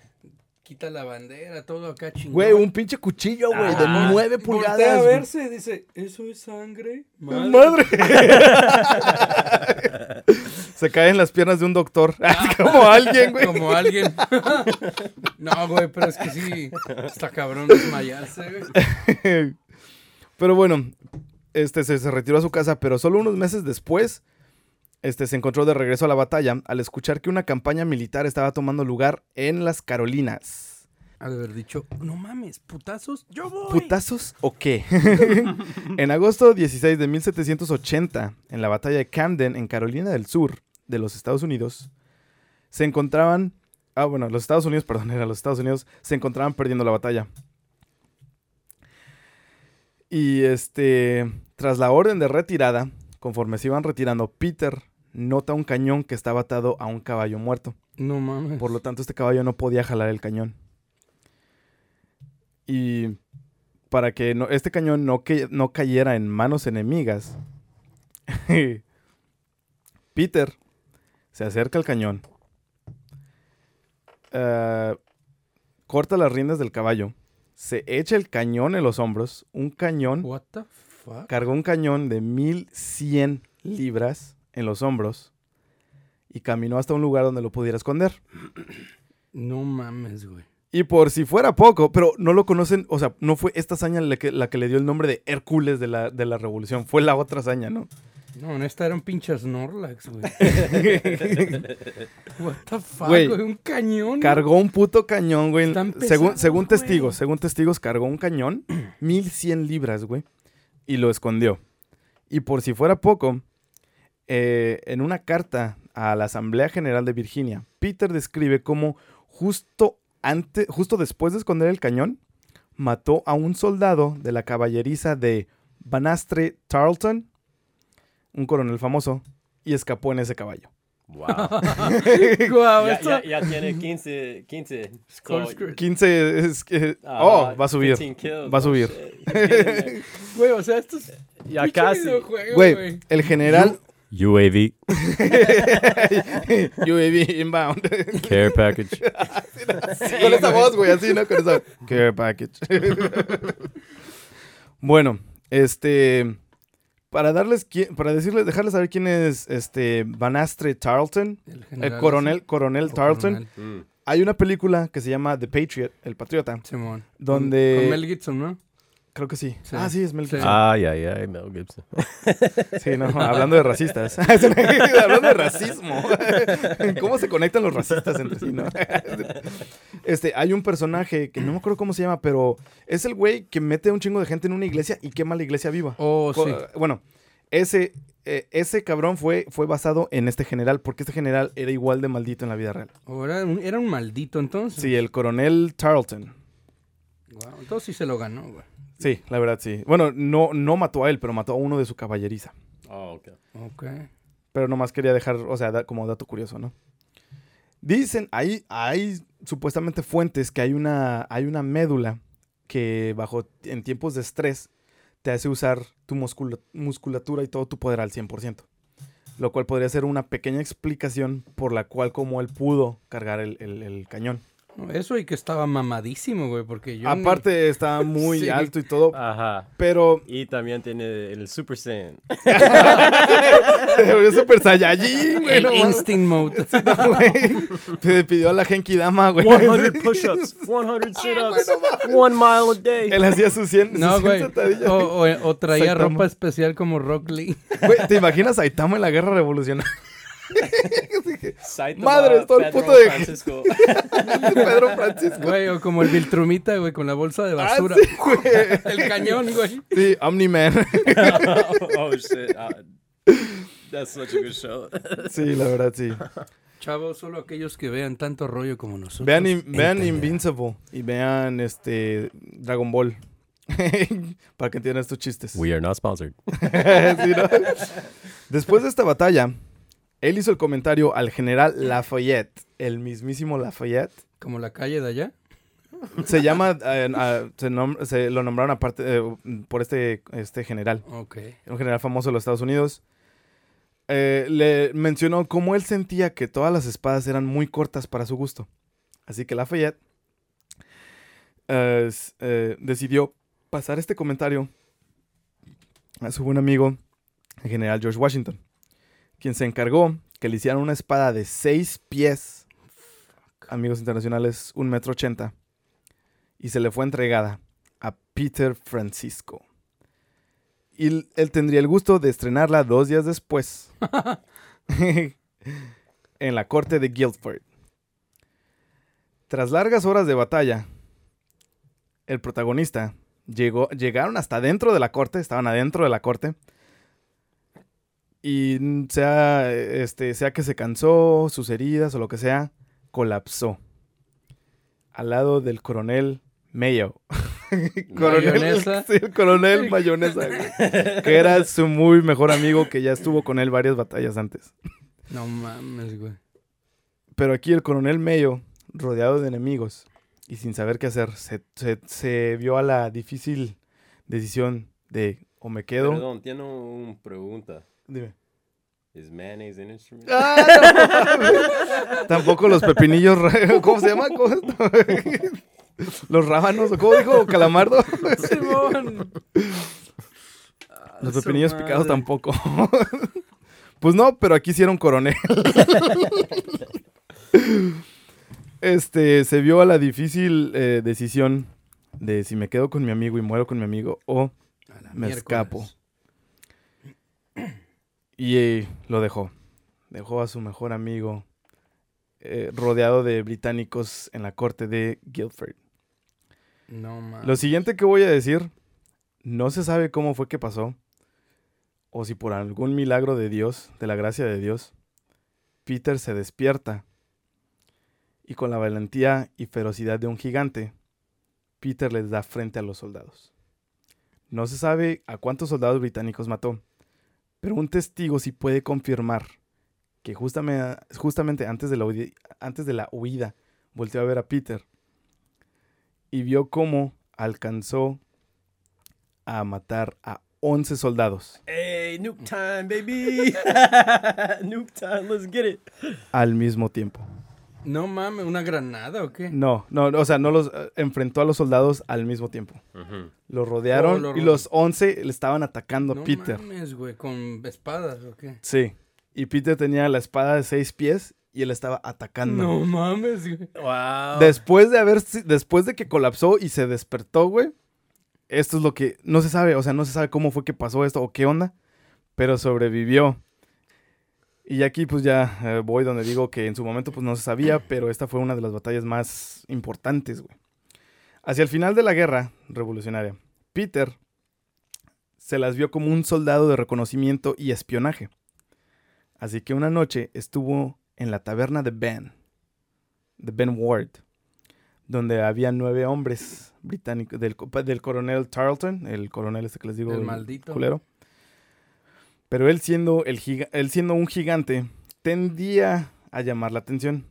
Quita la bandera, todo acá chingón. Güey, un pinche cuchillo, güey, de Ah. 9 Voltea pulgadas. a güey. verse, dice, ¿eso es sangre? Madre. ¡Madre! Se cae en las piernas de un doctor. Como alguien, güey. Como alguien. no, güey, pero es que sí. Está cabrón desmayarse, güey. Pero bueno, este se, se retiró a su casa, pero solo unos meses después este, se encontró de regreso a la batalla al escuchar que una campaña militar estaba tomando lugar en las Carolinas. Ha de haber dicho, no mames, putazos, yo voy. ¿Putazos o qué? en agosto 16 de 1780, en la batalla de Camden, en Carolina del Sur, de los Estados Unidos, se encontraban. Ah, bueno, los Estados Unidos, perdón, eran los Estados Unidos, se encontraban perdiendo la batalla. Y este, tras la orden de retirada, conforme se iban retirando, Peter nota un cañón que estaba atado a un caballo muerto. No mames. Por lo tanto, este caballo no podía jalar el cañón. Y para que no- este cañón no, que, no cayera en manos enemigas, Peter se acerca al cañón, eh, corta las riendas del caballo, se echa el cañón en los hombros, un cañón, What the fuck? cargó un cañón de 1100 libras en los hombros y caminó hasta un lugar donde lo pudiera esconder. No mames, güey. Y por si fuera poco, pero no lo conocen, o sea, no fue esta hazaña la que, la que le dio el nombre de Hércules de la, de la revolución, fue la otra hazaña, ¿no? No, en esta era un pinche Snorlax, güey. What the fuck, Güey. Un cañón. Cargó un puto cañón, güey. Según, pesados, según güey. testigos, según testigos, cargó un cañón, 1100 libras, güey, y lo escondió. Y por si fuera poco, eh, en una carta a la Asamblea General de Virginia, Peter describe cómo justo, antes, justo después de esconder el cañón, mató a un soldado de la caballeriza de Banastre Tarleton, un coronel famoso, y escapó en ese caballo. Wow. Guau, ya, esto- ya, ya tiene 15. 15. Score, So, score. 15 es que... ah, oh, va a subir. 15 kills. Va a subir. Güey, o sea, esto es. Ya casi. Güey, el general... UAV. UAV inbound. Care package. Con esa voz, güey, así, ¿no? Con esa... Care package. bueno, este... Para darles... Para decirles... Dejarles saber quién es este... Banastre Tarleton. El, El general coronel, coronel Tarleton. coronel. Mm. Hay una película que se llama The Patriot, El Patriota. Simón. Donde- Con, con Mel Gibson, ¿no? Creo que sí. Sí. Ah, sí, es Mel. Gibson. Ay, ay, ay, Mel Gibson. Sí, no, hablando de racistas. hablando de racismo. ¿Cómo se conectan los racistas entre sí, no? Este, hay un personaje que no me acuerdo cómo se llama, pero es el güey que mete a un chingo de gente en una iglesia y quema la iglesia viva. Oh, sí. Bueno, ese, eh, ese cabrón fue, fue basado en este general, porque este general era igual de maldito en la vida real. O era, un, era un maldito entonces. Sí, el coronel Tarleton. Guau, entonces sí se lo ganó, güey. Sí, la verdad sí. Bueno, no, no mató a él, pero mató a uno de su caballeriza. Oh, ok. Ok. Pero nomás quería dejar, o sea, da- como dato curioso, ¿no? Dicen, hay, hay supuestamente fuentes que hay una, hay una médula que bajo, en tiempos de estrés, te hace usar tu muscula- musculatura y todo tu poder al 100%. Lo cual podría ser una pequeña explicación por la cual como él pudo cargar el, el- el cañón. Eso y que estaba mamadísimo, güey, porque yo. ni- Aparte está muy Sí. alto y todo, Ajá. pero Y también tiene el Super Saiyan. se volvió super saiyajin, güey. El. Instinct Mode. No, güey. Te pidió a la Genki Dama, güey. 100 push-ups, 100 sit-ups, one mile a day. Él hacía sus 100, No, sus 100 güey. O, o- o traía Saitama. ropa especial como Rock Lee. Güey, ¿te imaginas a Saitama en la guerra revolucionaria? Madre, todo el Pedro puto de- Francisco. Pedro Francisco. Güey, o como el Viltrumita, güey, con la bolsa de Ah, basura. sí, güey. El cañón, güey. Sí, Omni-Man. oh, shit. Ah, that's such a good show. Sí, la verdad, sí. Chavos, solo aquellos que vean tanto rollo como nosotros. Vean, in- vean. Invincible y vean este Dragon Ball. Para que entiendan estos chistes. We are not sponsored. Sí, ¿no? Después de esta batalla, él hizo el comentario al general Lafayette, el mismísimo Lafayette. Como la calle de allá. Se llama, eh, se, nom- se lo nombraron aparte eh, por este, este general. Ok. un general famoso de los Estados Unidos, eh, le mencionó cómo él sentía que todas las espadas eran muy cortas para su gusto. Así que Lafayette decidió pasar este comentario a su buen amigo, el general George Washington, quien se encargó que le hicieran una espada de seis pies, amigos internacionales, un metro ochenta, y se le fue entregada a Peter Francisco. Y él tendría el gusto de estrenarla dos días después en la corte de Guildford. Tras largas horas de batalla, el protagonista llegó, llegaron hasta dentro de la corte, estaban adentro de la corte. Y sea, este, sea que se cansó, sus heridas o lo que sea, colapsó. Al lado del coronel Mayo. Mayonesa. sí, el coronel Mayonesa, güey. Que era su muy mejor amigo que ya estuvo con él varias batallas antes. No mames, güey. Pero aquí el coronel Mayo, rodeado de enemigos y sin saber qué hacer, se, se- se vio a la difícil decisión de o me quedo. Perdón, tengo una pregunta. Dime. ¿Es mayonnaise an instrument? Ah, Tampoco los pepinillos, ¿cómo se llama? Los rábanos, ¿o cómo dijo? Calamardo. Simón. Los pepinillos picados tampoco. Pues no, pero aquí hicieron coronel. este, se vio a la difícil eh, decisión de si me quedo con mi amigo y muero con mi amigo o Me miércoles. escapo. Y eh, lo dejó. Dejó a su mejor amigo eh, rodeado de británicos en la corte de Guildford. No mames. Lo siguiente que voy a decir, no se sabe cómo fue que pasó, o si por algún milagro de Dios, de la gracia de Dios, Peter se despierta y con la valentía y ferocidad de un gigante, Peter les da frente a los soldados. No se sabe a cuántos soldados británicos mató, pero un testigo sí puede confirmar que justamente, justamente antes, de la, antes de la huida volteó a ver a Peter y vio cómo alcanzó a matar a 11 soldados Hey, nuke time, baby. nuke time, let's get it. al mismo tiempo. No mames, ¿una granada o qué? No, no, o sea, no los eh, enfrentó a los soldados al mismo tiempo. Los rodearon Oh, lo y ro- los 11 le estaban atacando a No Peter. mames, güey, con espadas o qué? Sí. Y Peter tenía la espada de seis pies y él estaba atacando. No mames, güey. Wow. Después de haber, después de que colapsó y se despertó, güey. Esto es lo que no se sabe, o sea, no se sabe cómo fue que pasó esto o qué onda, pero sobrevivió. Y aquí pues ya eh, voy donde digo que en su momento pues no se sabía, pero esta fue una de las batallas más importantes, güey. Hacia el final de la guerra revolucionaria, Peter se las vio como un soldado de reconocimiento y espionaje. Así que una noche estuvo en la taberna de Ben, de Ben Ward, donde había nueve hombres británicos, del, del coronel Tarleton, el coronel este que les digo, El maldito. culero. Pero él siendo, el giga- él siendo un gigante, tendía a llamar la atención.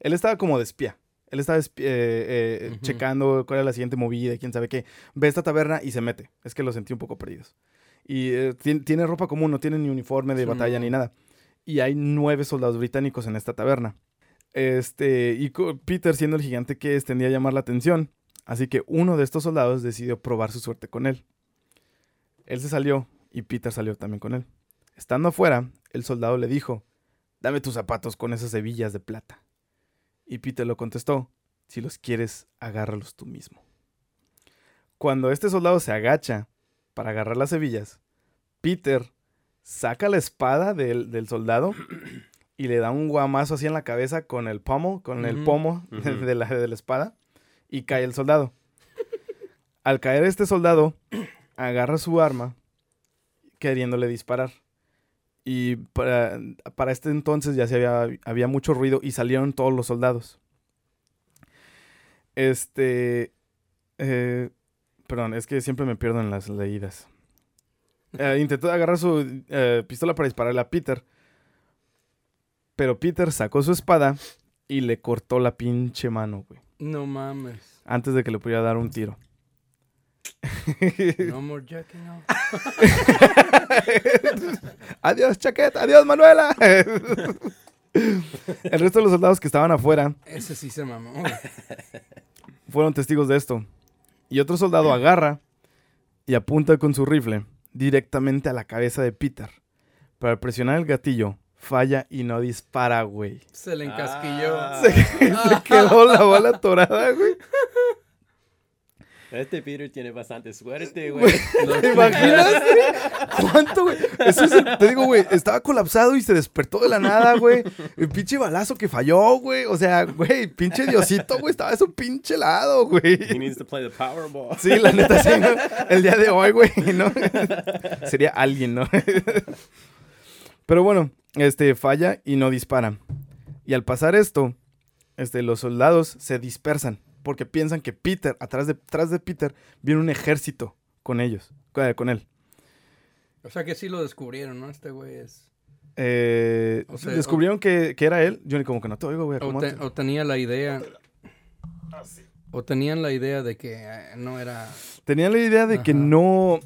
Él estaba como de espía. Él estaba eh, eh, Ujú. checando cuál era la siguiente movida, y quién sabe qué. Ve esta taberna y se mete. Es que los sentí un poco perdidos. Y eh, tien- tiene ropa común, no tiene ni uniforme de Sí, batalla no. ni nada. Y hay nueve soldados británicos en esta taberna. Este, y Peter, siendo el gigante que es, tendía a llamar la atención. Así que uno de estos soldados decidió probar su suerte con él. Él se salió y Peter salió también con él. Estando afuera, el soldado le dijo, dame tus zapatos con esas hebillas de plata. Y Peter lo contestó, si los quieres, agárralos tú mismo. Cuando este soldado se agacha para agarrar las hebillas, Peter saca la espada del, del soldado y le da un guamazo así en la cabeza con el pomo, con el pomo de, la, de la espada y cae el soldado. Al caer este soldado, agarra su arma queriéndole disparar. Y para, para este entonces ya se había, había mucho ruido y salieron todos los soldados. Este... eh, perdón, es que siempre me pierdo en las leídas. Eh, intentó agarrar su eh, pistola para dispararle a Peter. Pero Peter sacó su espada y le cortó la pinche mano, güey. No mames. Antes de que le pudiera dar un tiro. No more jacking off. adiós, chaqueta. Adiós, Manuela. El resto de los soldados que estaban afuera Ese sí se mamó. fueron testigos de esto. Y otro soldado agarra y apunta con su rifle directamente a la cabeza de Peter. Para presionar el gatillo, falla y no dispara, güey. Se le encasquilló. Ah. Se quedó la bola atorada, güey. Este Peter tiene bastante suerte, güey. ¿Te imaginas? ¿Cuánto, güey? Eso es el- te digo, güey, estaba colapsado y se despertó de la nada, güey. El pinche balazo que falló, güey. O sea, güey, pinche Diosito, güey, estaba de su pinche lado, He güey. needs to play the Powerball. Sí, la neta, sí, ¿no? El día de hoy, güey, ¿no? Sería alguien, ¿no? Pero bueno, este, falla y no dispara. Y al pasar esto, este, los soldados se dispersan porque piensan que Peter, atrás de, atrás de Peter, viene un ejército con ellos, con él. O sea que sí lo descubrieron, ¿no? Este güey es. Eh, O sea, descubrieron que, que era él. Yo ni como que no te oigo, güey. O, te- o tenía la idea. O tenían la idea de que eh, no era. Tenían la idea de que no.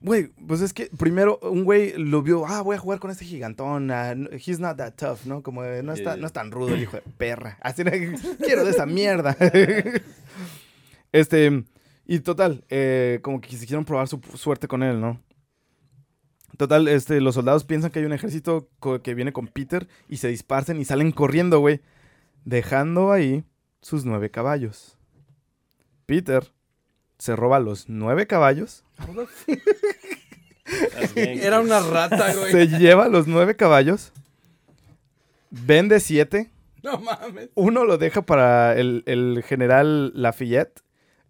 Güey, pues es que primero un güey lo vio, ah, voy a jugar con este gigantón, ah, he's not that tough, ¿no? Como de, no, está, Yeah. no es tan rudo el hijo de perra. Así, no, quiero de esa mierda. este, y total, eh, como que quisieron probar su suerte con él, ¿no? Total, este, los soldados piensan que hay un ejército que viene con Peter y se disparcen y salen corriendo, güey. Dejando ahí sus nueve caballos. Peter se roba los nueve caballos. Era una rata, güey. se lleva los nueve caballos, vende siete, No mames. uno lo deja para el, el general Lafayette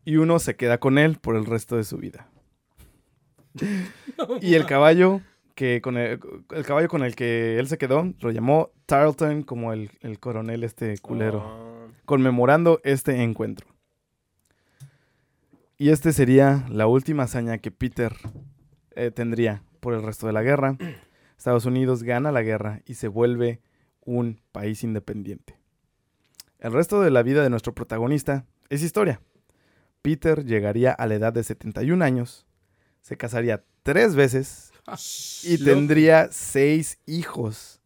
y uno se queda con él por el resto de su vida. Y el caballo que con el, el caballo con el que él se quedó lo llamó Tarleton como el, el coronel este culero, Oh. conmemorando este encuentro. Y este sería la última hazaña que Peter eh, tendría por el resto de la guerra. Estados Unidos gana la guerra y se vuelve un país independiente. El resto de la vida de nuestro protagonista es historia. Peter llegaría a la edad de 71 años, se casaría tres veces y tendría seis hijos.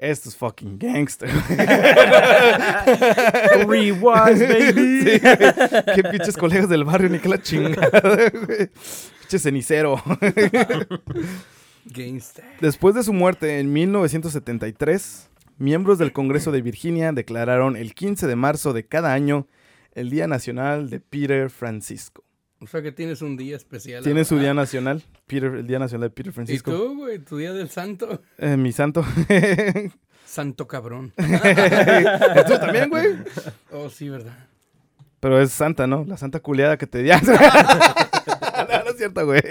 Esto es fucking gangster. Three wives, baby. Sí. Qué pinches colegas del barrio, ni que la chingada, güey. Pinche cenicero. Gangster. Después de su muerte en 1973, miembros del Congreso de Virginia declararon el 15 de marzo de cada año el Día Nacional de Peter Francisco. O sea que tienes un día especial. Tiene su día nacional, Peter, el Día Nacional de Peter ¿Y Francisco. tú, güey? Tu día del santo. Eh, mi santo. Santo cabrón. Tú también, güey. Oh, sí, ¿verdad? Pero es santa, ¿no? La santa culiada que te dio. no, no es cierto, güey.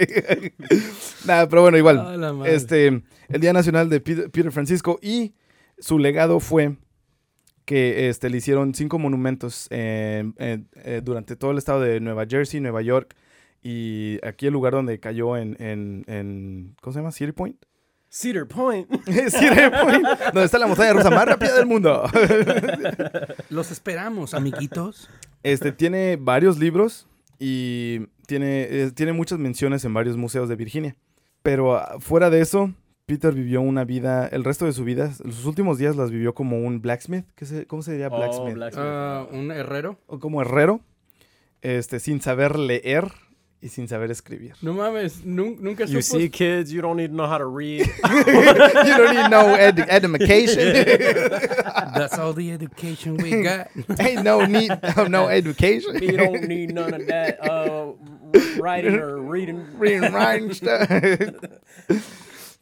Nada, pero bueno, igual. Este, el Día Nacional de Peter Francisco y su legado fue que este, le hicieron cinco monumentos en- en- eh, durante todo el estado de Nueva Jersey, Nueva York y aquí el lugar donde cayó en, en, en- ¿cómo se llama? City Point. Cedar Point. City Point, donde está la montaña rusa más rápida del mundo. Los esperamos, amiguitos. Este tiene varios libros y tiene, eh, tiene muchas menciones en varios museos de Virginia. Pero ah, fuera de eso, Peter vivió una vida, el resto de su vida, sus últimos días las vivió como un blacksmith. ¿Qué se- ¿Cómo se diría Oh, blacksmith? blacksmith. Ah, un herrero. O como herrero, este, sin saber leer y sin saber escribir. No mames, nun- nunca You supo. see, kids, you don't need to know how to read. you don't need no ed- education. That's all the education we got. Ain't no need of no education. you don't need none of that uh, writing or reading. Reading, writing stuff.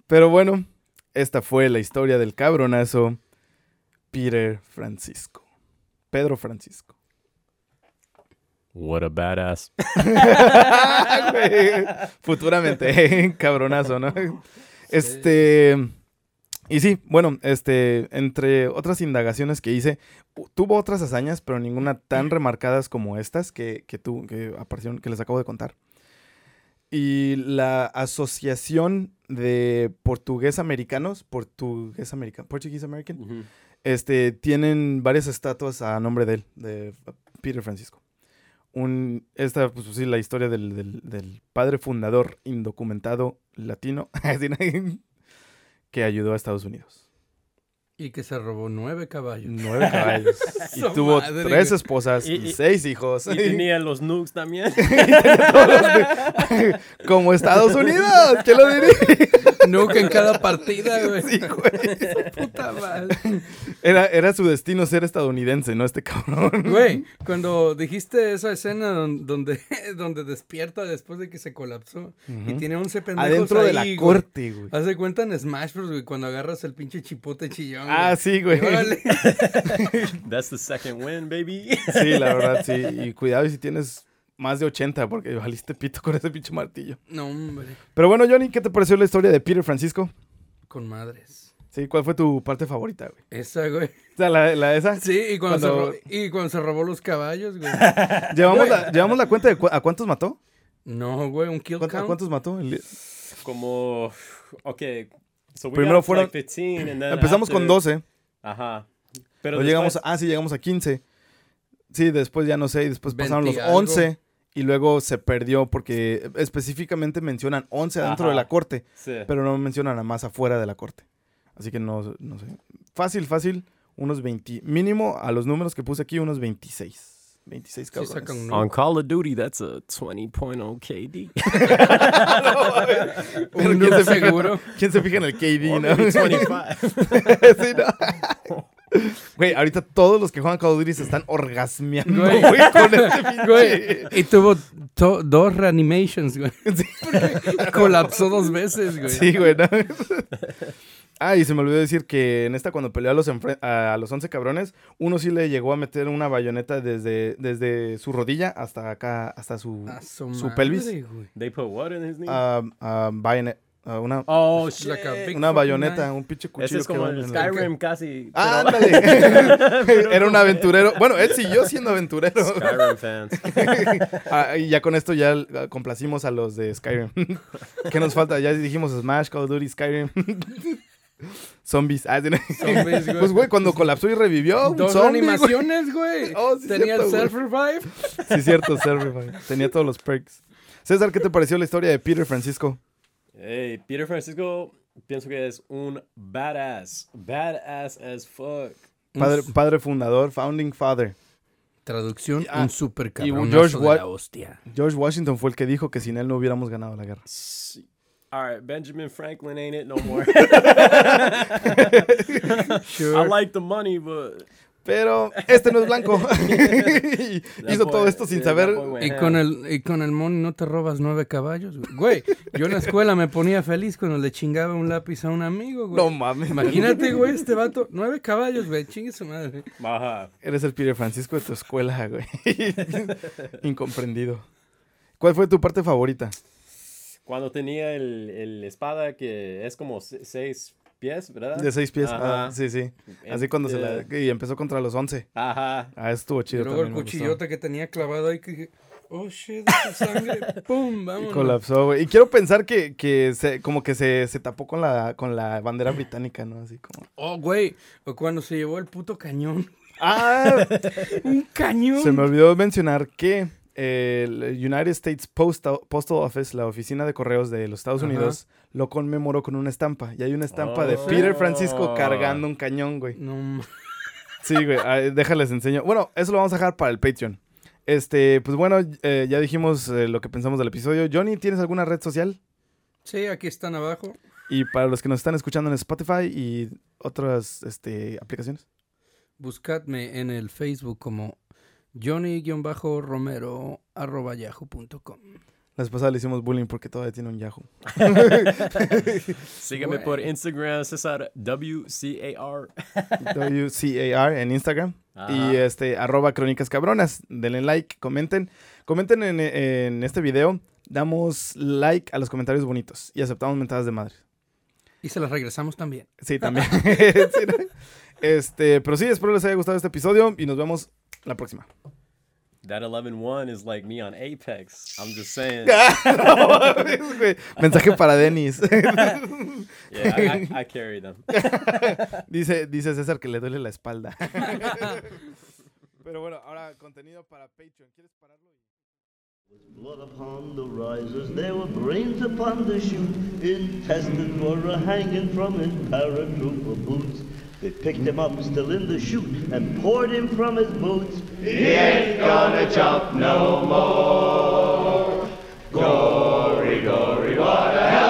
Pero bueno, esta fue la historia del cabronazo Peter Francisco. Pedro Francisco. What a badass. Futuramente, cabronazo, ¿no? Este. Y sí, bueno, este, entre otras indagaciones que hice, tuvo otras hazañas, pero ninguna tan remarcadas como estas que, que, tu- que aparecieron, que les acabo de contar. Y la Asociación de Portugués Americanos, Portugués American, Portuguese American, este, tienen varias estatuas a nombre de él, de Peter Francisco. Un, esta, pues sí, la historia del, del- del padre fundador indocumentado latino que ayudó a Estados Unidos. Y que se robó nueve caballos. Nueve caballos. y tuvo madre, tres esposas y, Y- y- seis hijos. Y tenía los nukes también. Como Estados Unidos, ¿qué lo diría? Nunca en cada partida, güey. Sí, güey. Puta madre. Era, era su destino ser estadounidense, ¿no? Este cabrón. Güey, cuando dijiste esa escena don- donde, donde despierta después de que se colapsó y Ujú. tiene 11 pendejos Adentro de la güey. corte, güey. Haz de cuenta en Smash Bros, güey, cuando agarras el pinche chipote chillón. Ah, sí, güey. Y órale. That's the second win, baby. Sí, la verdad, sí. Y cuidado y si tienes más de 80, porque valiste pito con ese pinche martillo. No, hombre. Pero bueno, Johnny, ¿qué te pareció la historia de Peter Francisco? Con madres. Sí, ¿cuál fue tu parte favorita, güey? Esa, güey. O sea, la, la esa. Sí, y cuando, Cuando- Se, y cuando se robó los caballos, güey. ¿Llevamos la, ¿Llevamos la cuenta de cu- a cuántos mató? No, güey, un kill ¿Cuánto- ¿A cuántos mató? El- Como. So we Primero fueron- like 15 and then Empezamos con after- 12. Ajá. Pero llegamos ah, sí, llegamos a 15. Sí, después ya no sé, y después pasaron los 20 algo. 11 y luego se perdió porque específicamente mencionan 11 adentro Ajá. de la corte, Sí. pero no mencionan a más afuera de la corte. Así que no, no sé. Fácil, fácil, unos 20, mínimo a los números que puse aquí, unos 26. 26 Sí, cabrones. sacan un On Call of Duty, that's a 20.0 KD. Pero un ¿quién, se fija, seguro. ¿Quién se fija en el KD, Or no? maybe 25. Sí, ¿no? Güey, ahorita todos los que juegan Call of Duty se están orgasmeando, Güey. güey, con este pinche... Y tuvo to- dos reanimations, güey. Colapsó dos veces, güey. Sí, güey, ¿no? Ah, y se me olvidó decir que en esta cuando peleó a los, a los 11 cabrones, uno sí le llegó a meter una bayoneta desde, desde su rodilla hasta acá, hasta su, su pelvis. güey. They put what in his knee? ah, ah, bayonet- una, oh, shit. like a big- una bayoneta, knife. un pinche Ese cuchillo es que como va el en la- Skyrim casi. Ah, pero- ándale. Era un aventurero. Bueno, él siguió siendo aventurero. Skyrim fans. Ah, y ya con esto ya complacimos a los de Skyrim. ¿Qué nos falta? Ya dijimos Smash, Call of Duty, Skyrim. Zombies. Ah. Zombies, güey. Pues, güey, cuando colapsó y revivió, un Dos zombie, animaciones, güey. Oh, sí, Tenía el cierto, güey. self-revive. Sí, cierto, Servify. Tenía todos los perks. César, ¿qué te pareció la historia de Peter Francisco? Hey, Peter Francisco, pienso que es un badass. Badass as fuck. Padre, padre fundador, founding father. Traducción, Ah, un super y cabrón George de Wa- la hostia. George Washington fue el que dijo que sin él no hubiéramos ganado la guerra. All right, Benjamin Franklin ain't it no more. Sure. I like the money, but Pero este no es blanco. Hizo todo esto sin saber. Y con el y con el money no te robas nueve caballos, güey. Güey, yo en la escuela me ponía feliz cuando le chingaba un lápiz a un amigo, güey. No mames. Imagínate, güey, este vato, nueve caballos, güey, chingue su madre. Ajá. Eres el Peter Francisco de tu escuela, güey. Incomprendido. ¿Cuál fue tu parte favorita? Cuando tenía el, el espada que es como se- seis pies, ¿verdad? De seis pies. Ajá. Ah, sí, sí. Así cuando se la... Y empezó contra los once. Ajá. Ah, estuvo Y chido luego el cuchillote que tenía clavado ahí que dije, oh shit, esa sangre, pum, Y vámonos. colapsó, güey. Y quiero pensar que, que se, como que se, se tapó con la, con la bandera británica, ¿no? Así como... Oh, güey, o cuando se llevó el puto cañón. ¡Ah! Un cañón. Se me olvidó mencionar que el United States Postal, Postal Office, la oficina de correos de los Estados Ajá. Unidos, lo conmemoró con una estampa. Y hay una estampa de Oh. Peter Francisco cargando un cañón, güey. No, Sí, güey, déjales enseño. Bueno, eso lo vamos a dejar para el Patreon. Este, pues bueno, eh, ya dijimos eh, lo que pensamos del episodio. Johnny, ¿tienes alguna red social? sí, aquí están abajo. Y para los que nos están escuchando en Spotify y otras este, aplicaciones. Buscadme en el Facebook como Johnny-Romero arroba yahoo.com. La vez pasada le hicimos bullying porque todavía tiene un Yahoo. Sígueme Güey. por Instagram, César WCAR. WCAR en Instagram. Ajá. Y este, arroba crónicas cabronas. Denle like, comenten. Comenten en, en este video. Damos like a los comentarios bonitos. Y aceptamos mentadas de madre. Y se las regresamos también. Sí, también. Sí, ¿no? Este, pero sí, espero les haya gustado este episodio y nos vemos la próxima. That 11-1 is like me on Apex. I'm just saying. Mensaje para Denis. Yeah, I, I, I carry them. dice, dice César que le duele la espalda. Pero bueno, ahora contenido para Patreon. ¿Quieres pararlo? Blood upon the risers, there were brains upon the chute, intestines for a hanging from his paratrooper boots. They picked him up still in the chute and poured him from his boots. He ain't gonna jump no more. Gory, gory, what a hell